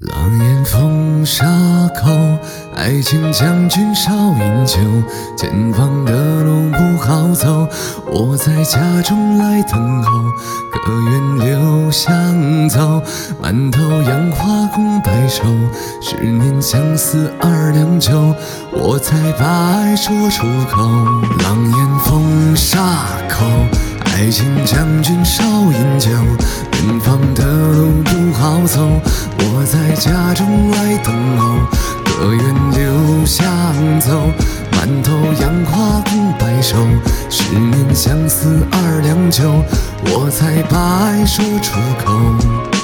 狼烟风沙口，爱情将军少饮酒。前方的路不好走，我在家中来等候。可愿留香走，满头杨花共白首。十年相思二两酒，我才把爱说出口。狼烟风沙口，还请将军少饮酒。远方的路不好走。我在家中来等候，可愿留下走，满头杨花共白首。十年相思二两酒，我才把爱说出口。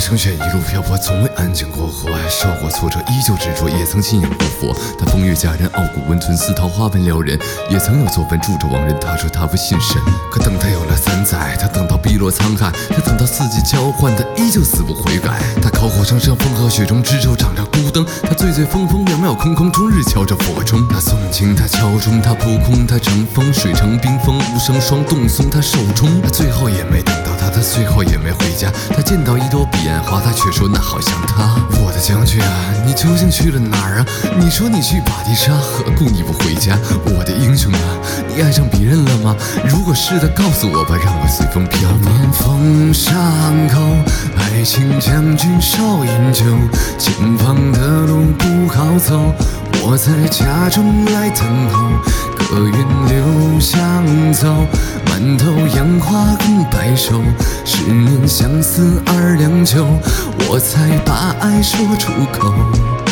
成雪，一路漂泊，从未安静过。后爱受过。挫折，依旧执着，也曾信仰过。佛。他风月佳人，傲骨温存，似桃花般撩人。也曾有作伴住着亡人，他说他不信神。可等他有了三载，他等到碧落沧海，他等到四季交换，他依旧死不悔改。他口口声声，风和雪中，执手掌着孤灯。他醉醉疯疯，渺渺空空，终日敲着佛钟。他诵经，他敲钟，他扑空，他乘风，水成冰封，无声霜冻松，他手中。他最后也没等他，最后也没回家。他见到一朵。彼岸花，他却说那好像他。我的将军啊，你究竟去了哪儿啊？你说你去巴迪沙，何故你不回家？我的英雄啊，你爱上别人了吗？如果是的，告诉我吧，让我随风飘。年风伤口，爱情将军少饮酒，前方的路不好走，我在家中来等候，可愿留香走，满头杨花共白首，十年相思二两酒。我才把爱说出口。